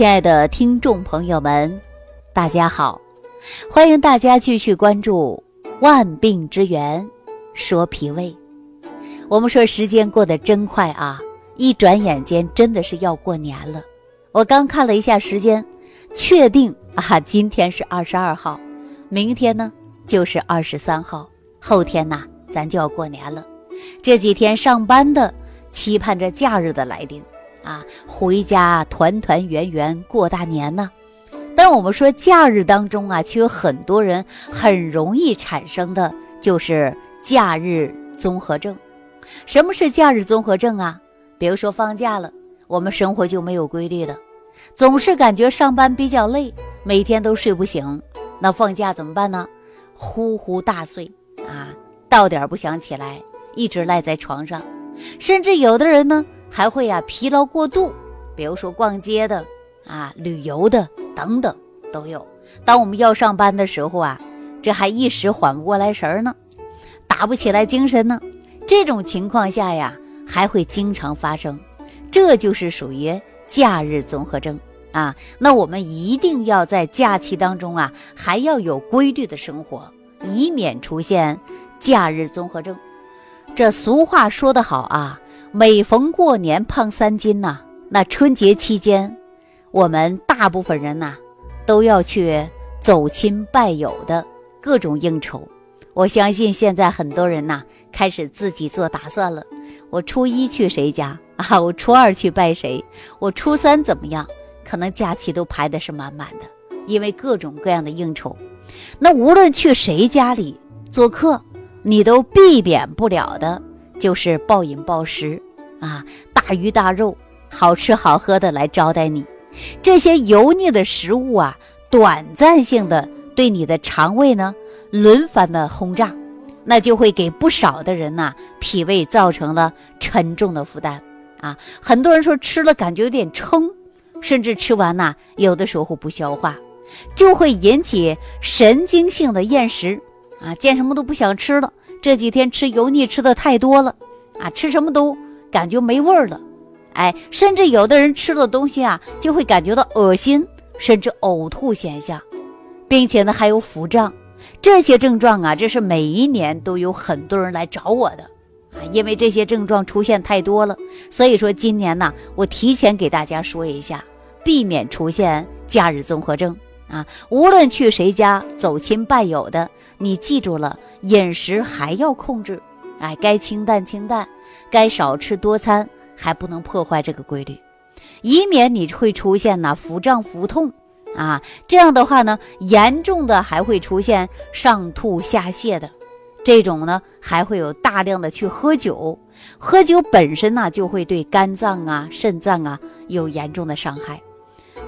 亲爱的听众朋友们，大家好！欢迎大家继续关注《万病之源说脾胃》。我们说时间过得真快啊，一转眼间真的是要过年了。我刚看了一下时间，确定啊，今天是二十二号，明天呢就是二十三号，后天呐咱就要过年了。这几天上班的期盼着假日的来临。啊，回家团团圆圆过大年呢。但我们说假日当中啊，却有很多人很容易产生的就是假日综合症。什么是假日综合症啊？比如说放假了，我们生活就没有规律的，总是感觉上班比较累，每天都睡不醒。那放假怎么办呢？呼呼大睡啊，到点不想起来，一直赖在床上，甚至有的人呢。还会呀，疲劳过度，比如说逛街的啊、旅游的等等都有。当我们要上班的时候啊，这还一时缓不过来神儿呢，打不起来精神呢。这种情况下呀，还会经常发生，这就是属于假日综合征啊。那我们一定要在假期当中啊，还要有规律的生活，以免出现假日综合征。这俗话说得好啊。每逢过年胖三斤呐，那春节期间，我们大部分人呐都要去走亲拜友的各种应酬。我相信现在很多人呐开始自己做打算了。我初一去谁家 啊？我初二去拜谁？我初三怎么样？可能假期都排的是满满的，因为各种各样的应酬。那无论去谁家里做客，你都避免不了的。就是暴饮暴食，啊，大鱼大肉，好吃好喝的来招待你，这些油腻的食物啊，短暂性的对你的肠胃呢轮番的轰炸，那就会给不少的人呐脾胃造成了沉重的负担啊。很多人说吃了感觉有点撑，甚至吃完呐有的时候不消化，就会引起神经性的厌食啊，见什么都不想吃了。这几天吃油腻吃的太多了，啊，吃什么都感觉没味儿了，哎，甚至有的人吃了东西啊，就会感觉到恶心，甚至呕吐现象，并且呢还有腹胀，这些症状啊，这是每一年都有很多人来找我的，啊，因为这些症状出现太多了，所以说今年呢，我提前给大家说一下，避免出现假日综合症。啊，无论去谁家走亲拜友的，你记住了，饮食还要控制，哎，该清淡清淡，该少吃多餐，还不能破坏这个规律，以免你会出现呢腹胀腹痛啊，这样的话呢，严重的还会出现上吐下泻的，这种呢还会有大量的去喝酒，喝酒本身呢就会对肝脏啊、肾脏啊有严重的伤害。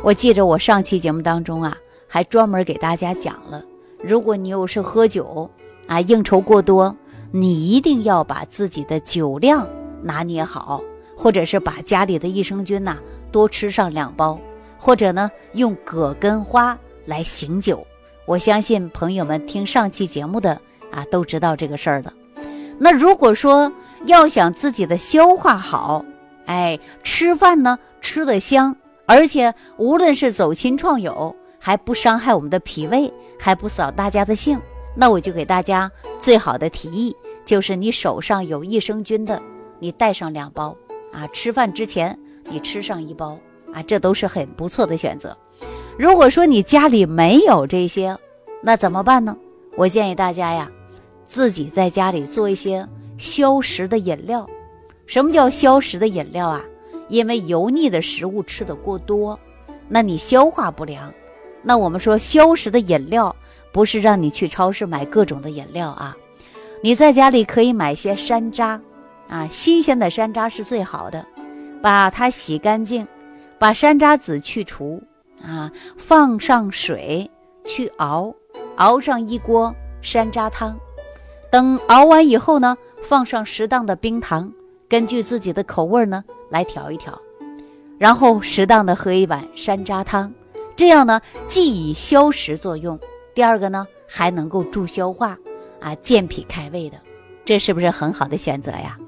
我记着我上期节目当中啊。还专门给大家讲了，如果你又是喝酒啊，应酬过多，你一定要把自己的酒量拿捏好，或者是把家里的益生菌呐多吃上两包，或者呢用葛根花来醒酒。我相信朋友们听上期节目的啊都知道这个事儿的。那如果说要想自己的消化好，哎，吃饭呢吃得香，而且无论是走亲串友。还不伤害我们的脾胃，还不扫大家的兴，那我就给大家最好的提议，就是你手上有益生菌的，你带上两包啊，吃饭之前你吃上一包啊，这都是很不错的选择。如果说你家里没有这些，那怎么办呢？我建议大家呀，自己在家里做一些消食的饮料。什么叫消食的饮料啊？因为油腻的食物吃的过多，那你消化不良。那我们说消食的饮料，不是让你去超市买各种的饮料啊，你在家里可以买些山楂，啊，新鲜的山楂是最好的，把它洗干净，把山楂籽去除，啊，放上水去熬，熬上一锅山楂汤，等熬完以后呢，放上适当的冰糖，根据自己的口味呢来调一调，然后适当的喝一碗山楂汤。这样呢，既以消食作用，第二个呢还能够助消化，啊，健脾开胃的，这是不是很好的选择呀？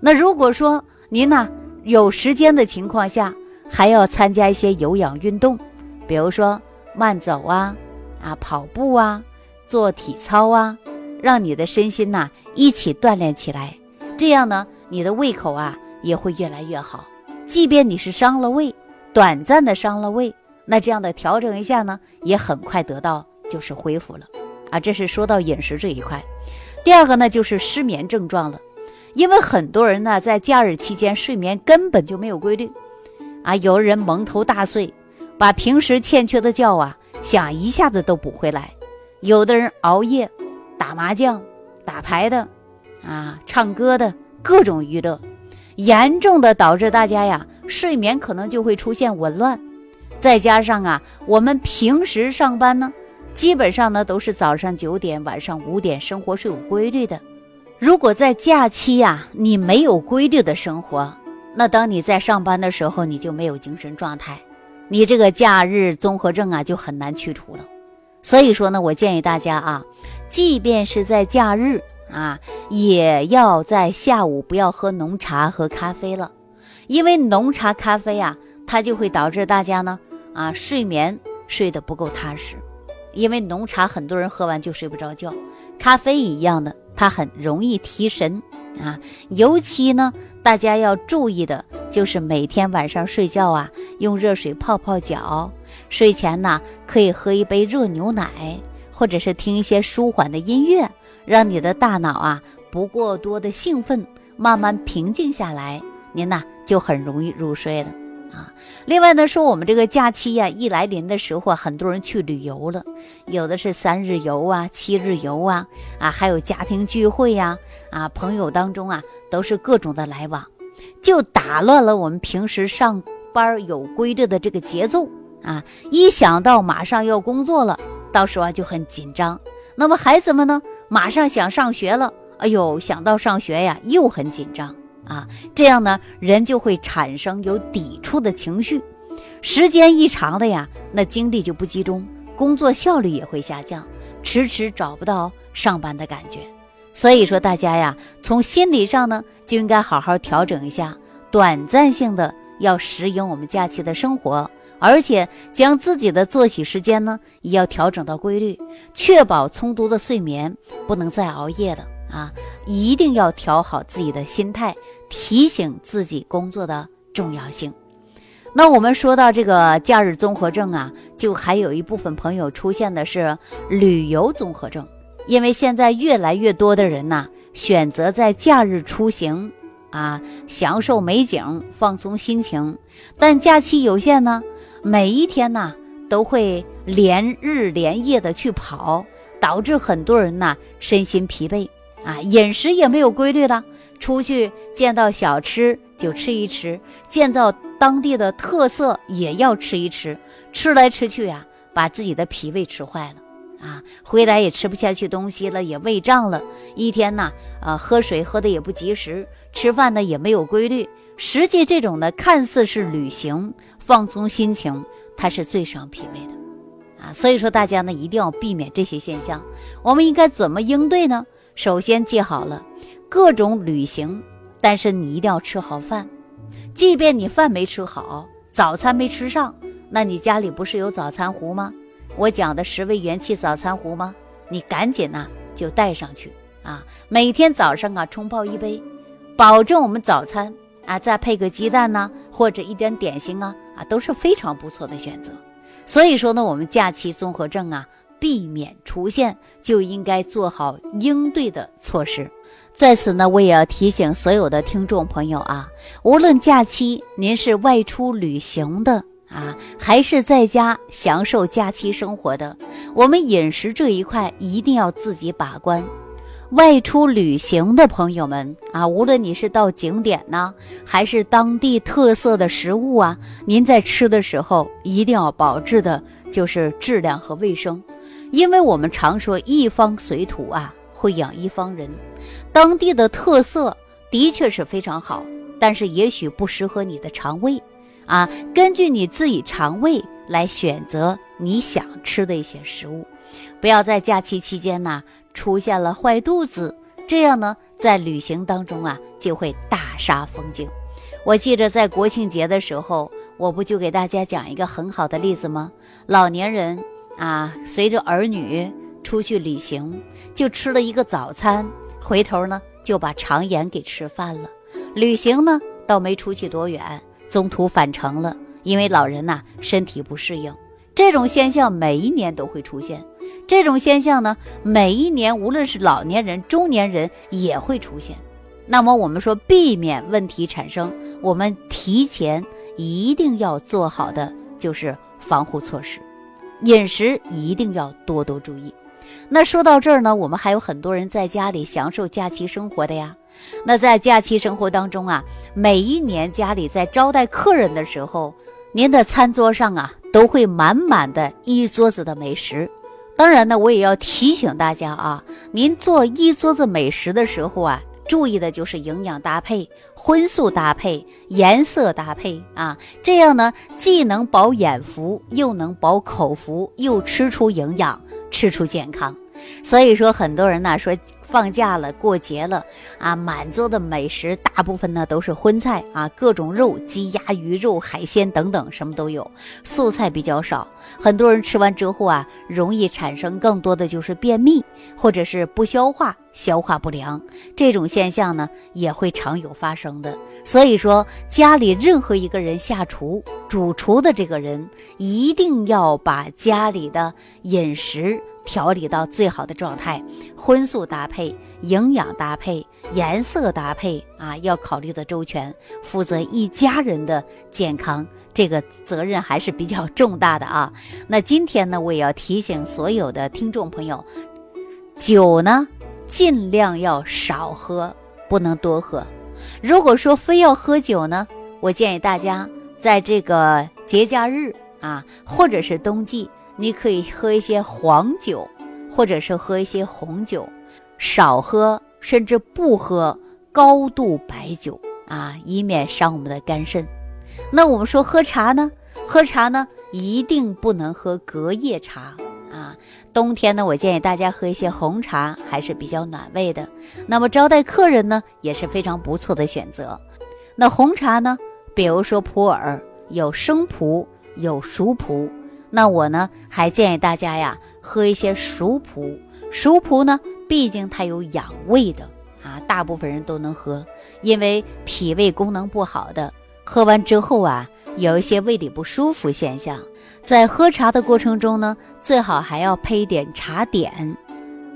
那如果说您呢有时间的情况下，还要参加一些有氧运动，比如说慢走啊，啊跑步啊，做体操啊，让你的身心呐一起锻炼起来。这样呢，你的胃口啊也会越来越好。即便你是伤了胃，短暂的伤了胃，那这样的调整一下呢，也很快得到就是恢复了。啊，这是说到饮食这一块。第二个呢，就是失眠症状了。因为很多人呢，在假日期间睡眠根本就没有规律，啊，有人蒙头大睡，把平时欠缺的觉啊，想一下子都补回来；有的人熬夜、打麻将、打牌的，啊，唱歌的各种娱乐，严重的导致大家呀，睡眠可能就会出现紊乱。再加上啊，我们平时上班呢，基本上呢都是早上九点、晚上五点，生活是有规律的。如果在假期呀，你没有规律的生活，那当你在上班的时候，你就没有精神状态，你这个假日综合症啊就很难去除了。所以说呢，我建议大家啊，即便是在假日啊，也要在下午不要喝浓茶和咖啡了，因为浓茶、咖啡啊，它就会导致大家呢啊睡眠睡得不够踏实，因为浓茶很多人喝完就睡不着觉，咖啡一样的。它很容易提神啊，尤其呢，大家要注意的就是每天晚上睡觉啊，用热水泡泡脚，睡前呢可以喝一杯热牛奶，或者是听一些舒缓的音乐，让你的大脑啊不过多的兴奋，慢慢平静下来，您呢就很容易入睡了。啊，另外呢，说我们这个假期呀一来临的时候，很多人去旅游了，有的是三日游啊、七日游啊，啊，还有家庭聚会呀，啊，朋友当中啊都是各种的来往，就打乱了我们平时上班有规律的这个节奏啊。一想到马上要工作了，到时候啊就很紧张。那么孩子们呢，马上想上学了，哎呦，想到上学呀又很紧张。啊，这样呢，人就会产生有抵触的情绪，时间一长了呀，那精力就不集中，工作效率也会下降，迟迟找不到上班的感觉。所以说，大家呀，从心理上呢，就应该好好调整一下，短暂性的要适应我们假期的生活，而且将自己的作息时间呢，也要调整到规律，确保充足的睡眠，不能再熬夜了啊，一定要调好自己的心态。提醒自己工作的重要性。那我们说到这个假日综合症啊，就还有一部分朋友出现的是旅游综合症，因为现在越来越多的人呐，选择在假日出行啊，享受美景，放松心情。但假期有限呢，每一天呢都会连日连夜的去跑，导致很多人呐身心疲惫啊，饮食也没有规律了。出去见到小吃就吃一吃，见到当地的特色也要吃一吃，吃来吃去呀，把自己的脾胃吃坏了啊！回来也吃不下去东西了，也胃胀了。一天呢，啊，喝水喝的也不及时，吃饭呢也没有规律。实际这种呢，看似是旅行放松心情，它是最伤脾胃的啊！所以说大家呢一定要避免这些现象。我们应该怎么应对呢？首先记好了。各种旅行，但是你一定要吃好饭。即便你饭没吃好，早餐没吃上，那你家里不是有早餐壶吗？我讲的十味元气早餐壶吗？你赶紧呐就带上去啊！每天早上啊冲泡一杯，保证我们早餐啊再配个鸡蛋呢，或者一点点心啊啊都是非常不错的选择。所以说呢，我们假期综合症啊避免出现，就应该做好应对的措施。在此呢，我也要提醒所有的听众朋友啊，无论假期您是外出旅行的啊，还是在家享受假期生活的，我们饮食这一块一定要自己把关。外出旅行的朋友们啊，无论你是到景点呢，还是当地特色的食物啊，您在吃的时候一定要保质的就是质量和卫生，因为我们常说一方水土啊。会养一方人，当地的特色的确是非常好，但是也许不适合你的肠胃，啊，根据你自己肠胃来选择你想吃的一些食物，不要在假期期间呢出现了坏肚子，这样呢在旅行当中啊就会大煞风景。我记着在国庆节的时候，我不就给大家讲一个很好的例子吗？老年人啊，随着儿女出去旅行，就吃了一个早餐，回头呢就把肠炎给吃犯了。旅行呢倒没出去多远，中途返程了，因为老人呐身体不适应。这种现象每一年都会出现，这种现象呢每一年无论是老年人、中年人也会出现。那么我们说避免问题产生，我们提前。一定要做好的就是防护措施，饮食一定要多多注意。那说到这儿呢，我们还有很多人在家里享受假期生活的呀。那在假期生活当中啊，每一年家里在招待客人的时候，您的餐桌上啊都会满满的一桌子的美食。当然呢，我也要提醒大家啊，您做一桌子美食的时候啊。注意的就是营养搭配、荤素搭配、颜色搭配啊，这样呢既能饱眼福，又能饱口福，又吃出营养，吃出健康。所以说，很多人呢说。放假了，过节了啊！满桌的美食，大部分呢都是荤菜啊，各种肉，鸡鸭鱼肉、海鲜等等，什么都有，素菜比较少。很多人吃完之后啊，容易产生更多的就是便秘，或者是不消化、消化不良这种现象呢，也会常有发生的。所以说，家里任何一个人下厨、主厨的这个人，一定要把家里的饮食。调理到最好的状态，荤素搭配、营养搭配、颜色搭配啊，要考虑的周全，负责一家人的健康，这个责任还是比较重大的啊。那今天呢，我也要提醒所有的听众朋友，酒呢尽量要少喝，不能多喝。如果说非要喝酒呢，我建议大家在这个节假日啊，或者是冬季。你可以喝一些黄酒，或者是喝一些红酒，少喝甚至不喝高度白酒啊，以免伤我们的肝肾。那我们说喝茶呢？喝茶呢，一定不能喝隔夜茶啊。冬天呢，我建议大家喝一些红茶，还是比较暖胃的。那么招待客人呢，也是非常不错的选择。那红茶呢，比如说普洱，有生普，有熟普。那我呢，还建议大家呀，喝一些熟普。熟普呢，毕竟它有养胃的啊，大部分人都能喝。因为脾胃功能不好的，喝完之后啊，有一些胃里不舒服现象。在喝茶的过程中呢，最好还要配一点茶点，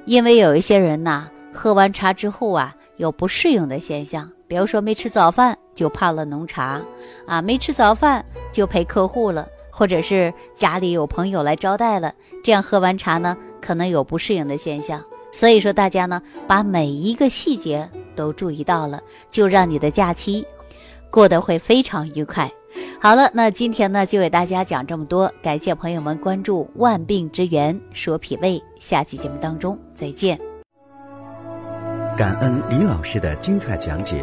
因为有一些人呐，喝完茶之后啊，有不适应的现象，比如说没吃早饭就泡了浓茶，啊，没吃早饭就陪客户了。或者是家里有朋友来招待了，这样喝完茶呢，可能有不适应的现象。所以说，大家呢把每一个细节都注意到了，就让你的假期过得会非常愉快。好了，那今天呢就给大家讲这么多，感谢朋友们关注《万病之源说脾胃》，下期节目当中再见。感恩李老师的精彩讲解。